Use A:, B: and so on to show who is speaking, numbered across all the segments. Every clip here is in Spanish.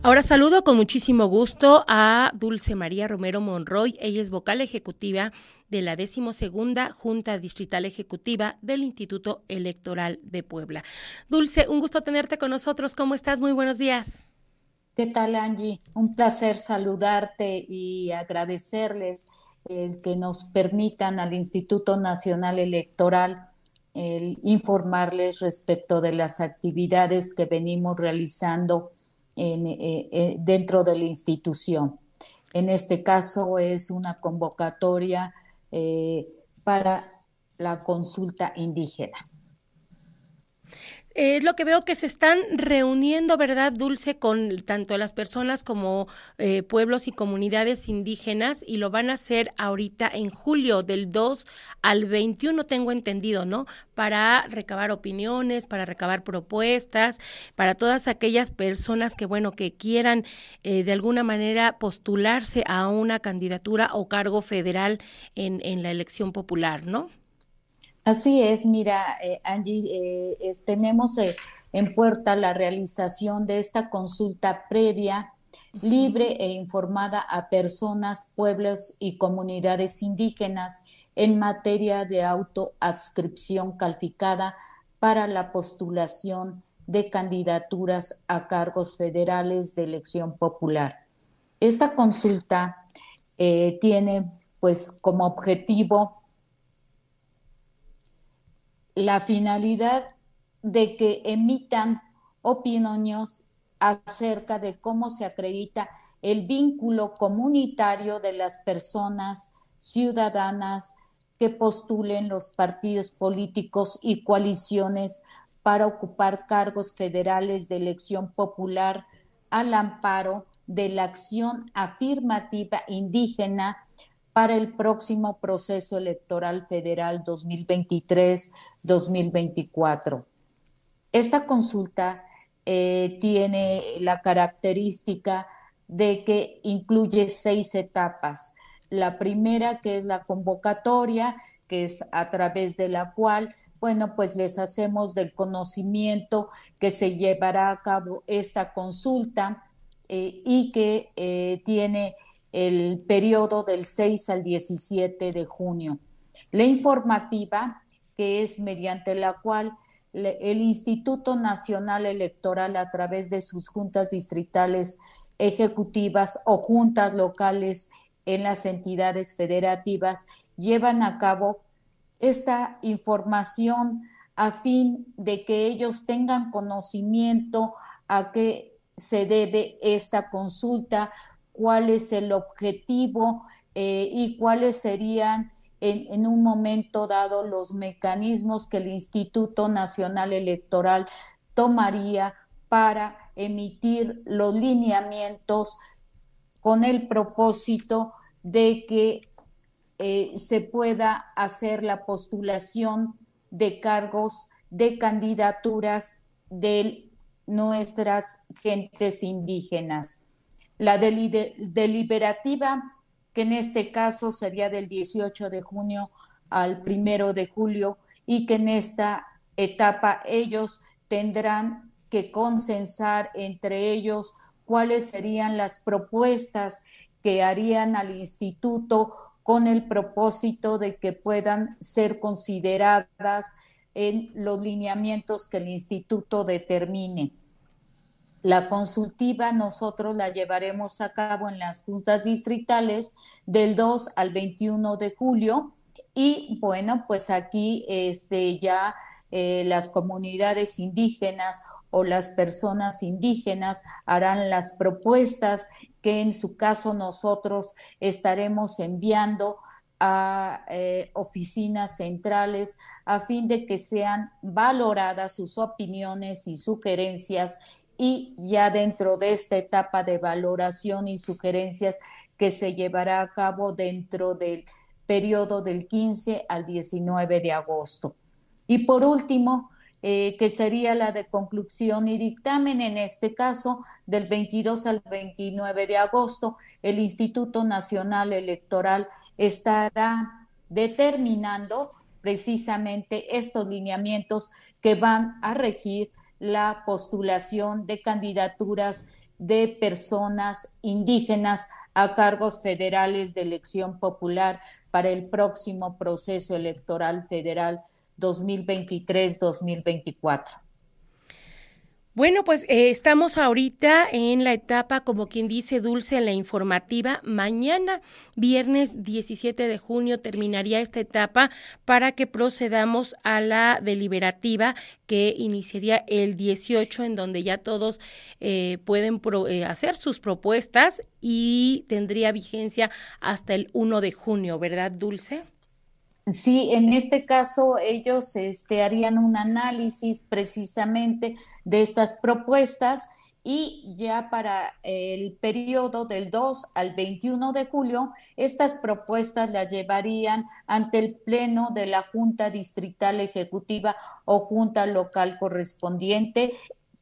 A: Ahora saludo con muchísimo gusto a Dulce María Romero Monroy. Ella es vocal ejecutiva de la decimosegunda Junta Distrital Ejecutiva del Instituto Electoral de Puebla. Dulce, un gusto tenerte con nosotros. ¿Cómo estás? Muy buenos días.
B: ¿Qué tal, Angie? Un placer saludarte y agradecerles el que nos permitan al Instituto Nacional Electoral el informarles respecto de las actividades que venimos realizando eh, eh, dentro de la institución. En este caso es una convocatoria eh, para la consulta indígena.
A: Es lo que veo que se están reuniendo, ¿verdad, Dulce, con tanto las personas como eh, pueblos y comunidades indígenas y lo van a hacer ahorita en julio del 2 al 21, tengo entendido, ¿no? Para recabar opiniones, para recabar propuestas, para todas aquellas personas que, bueno, que quieran eh, de alguna manera postularse a una candidatura o cargo federal en, en la elección popular, ¿no?
B: Así es, mira, eh, Angie, eh, tenemos eh, en puerta la realización de esta consulta previa, libre e informada a personas, pueblos y comunidades indígenas en materia de autoadscripción calificada para la postulación de candidaturas a cargos federales de elección popular. Esta consulta tiene pues como objetivo la finalidad de que emitan opiniones acerca de cómo se acredita el vínculo comunitario de las personas ciudadanas que postulen los partidos políticos y coaliciones para ocupar cargos federales de elección popular al amparo de la acción afirmativa indígena para el próximo proceso electoral federal 2023-2024. Esta consulta eh, tiene la característica de que incluye seis etapas. La primera, que es la convocatoria, que es a través de la cual, bueno, pues les hacemos del conocimiento que se llevará a cabo esta consulta eh, y que eh, tiene el periodo del 6 al 17 de junio. La informativa, que es mediante la cual el Instituto Nacional Electoral, a través de sus juntas distritales ejecutivas o juntas locales en las entidades federativas, llevan a cabo esta información a fin de que ellos tengan conocimiento a qué se debe esta consulta, cuál es el objetivo eh, y cuáles serían en, un momento dado los mecanismos que el Instituto Nacional Electoral tomaría para emitir los lineamientos con el propósito de que eh, se pueda hacer la postulación de cargos de candidaturas de nuestras gentes indígenas. La deliberativa, que en este caso sería del 18 de junio al 1 de julio, y que en esta etapa ellos tendrán que consensar entre ellos cuáles serían las propuestas que harían al instituto con el propósito de que puedan ser consideradas en los lineamientos que el instituto determine. La consultiva nosotros la llevaremos a cabo en las juntas distritales del 2 al 21 de julio. Y bueno, pues aquí este, ya eh, las comunidades indígenas o las personas indígenas harán las propuestas que en su caso nosotros estaremos enviando a eh, oficinas centrales a fin de que sean valoradas sus opiniones y sugerencias y ya dentro de esta etapa de valoración y sugerencias que se llevará a cabo dentro del periodo del 15 al 19 de agosto. Y por último, eh, que sería la de conclusión y dictamen. En este caso, del 22 al 29 de agosto, el Instituto Nacional Electoral estará determinando precisamente estos lineamientos que van a regir la postulación de candidaturas de personas indígenas a cargos federales de elección popular para el próximo proceso electoral federal 2023-2024.
A: Bueno, pues eh, estamos ahorita en la etapa, como quien dice, dulce en la informativa. Mañana, viernes 17 de junio, terminaría esta etapa para que procedamos a la deliberativa que iniciaría el 18, en donde ya todos eh, pueden eh, hacer sus propuestas y tendría vigencia hasta el 1 de junio, ¿verdad, Dulce?
B: Sí, en este caso ellos este, harían un análisis precisamente de estas propuestas y ya para el periodo del 2 al 21 de julio, estas propuestas las llevarían ante el Pleno de la Junta Distrital Ejecutiva o Junta Local correspondiente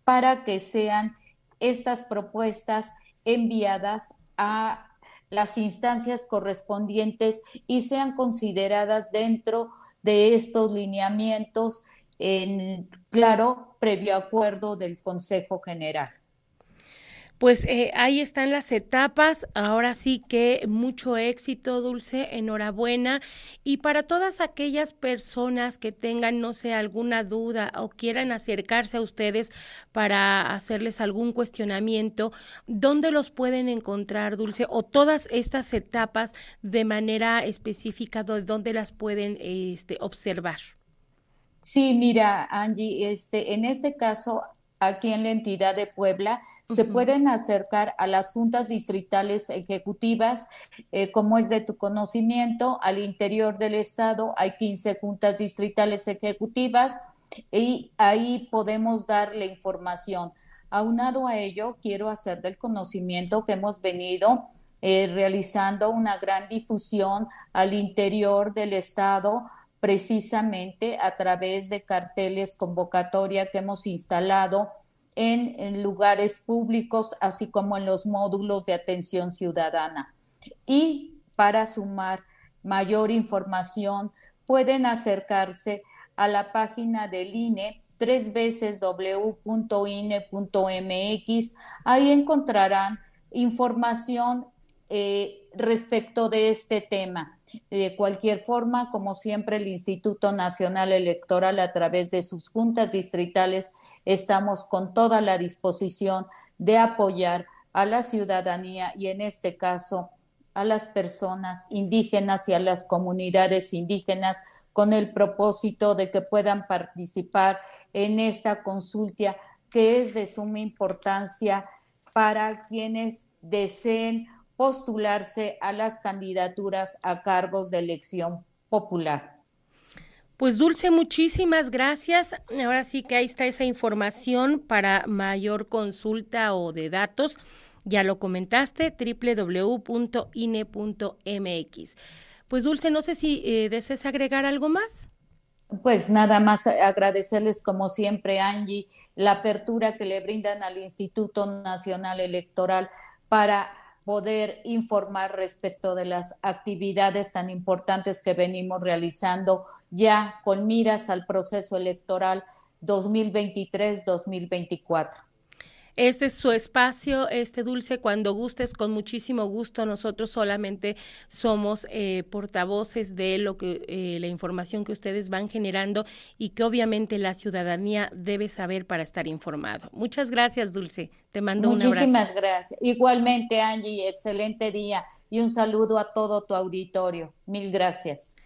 B: para que sean estas propuestas enviadas a las instancias correspondientes y sean consideradas dentro de estos lineamientos en claro previo acuerdo del Consejo General.
A: Pues eh, ahí están las etapas. Ahora sí que mucho éxito, Dulce. Enhorabuena. Y para todas aquellas personas que tengan, no sé, alguna duda o quieran acercarse a ustedes para hacerles algún cuestionamiento, ¿dónde los pueden encontrar, Dulce? O todas estas etapas de manera específica, ¿dónde las pueden este, observar?
B: Sí, mira, Angie, este, en este caso aquí en la entidad de Puebla, se pueden acercar a las juntas distritales ejecutivas, eh, como es de tu conocimiento, al interior del estado hay 15 juntas distritales ejecutivas y ahí podemos dar la información. Aunado a ello, quiero hacer del conocimiento que hemos venido eh, realizando una gran difusión al interior del estado precisamente a través de carteles convocatoria que hemos instalado en, lugares públicos, así como en los módulos de atención ciudadana. Y para sumar mayor información, pueden acercarse a la página del INE tres veces w.ine.mx. Ahí encontrarán información eh, respecto de este tema. De cualquier forma, como siempre, el Instituto Nacional Electoral, a través de sus juntas distritales, estamos con toda la disposición de apoyar a la ciudadanía y, en este caso, a las personas indígenas y a las comunidades indígenas con el propósito de que puedan participar en esta consulta que es de suma importancia para quienes deseen postularse a las candidaturas a cargos de elección popular.
A: Pues Dulce, muchísimas gracias. Ahora sí que ahí está esa información para mayor consulta o de datos. Ya lo comentaste, www.ine.mx. Pues Dulce, no sé si eh, deseas agregar algo más.
B: Pues nada más agradecerles como siempre, Angie, la apertura que le brindan al Instituto Nacional Electoral para poder informar respecto de las actividades tan importantes que venimos realizando ya con miras al proceso electoral 2023-2024.
A: Este es su espacio, este dulce, cuando gustes, con muchísimo gusto. Nosotros solamente somos eh, portavoces de lo que eh, la información que ustedes van generando y que obviamente la ciudadanía debe saber para estar informado. Muchas gracias, Dulce. Te mando un abrazo.
B: Muchísimas gracias. Igualmente, Angie, excelente día y un saludo a todo tu auditorio. Mil gracias.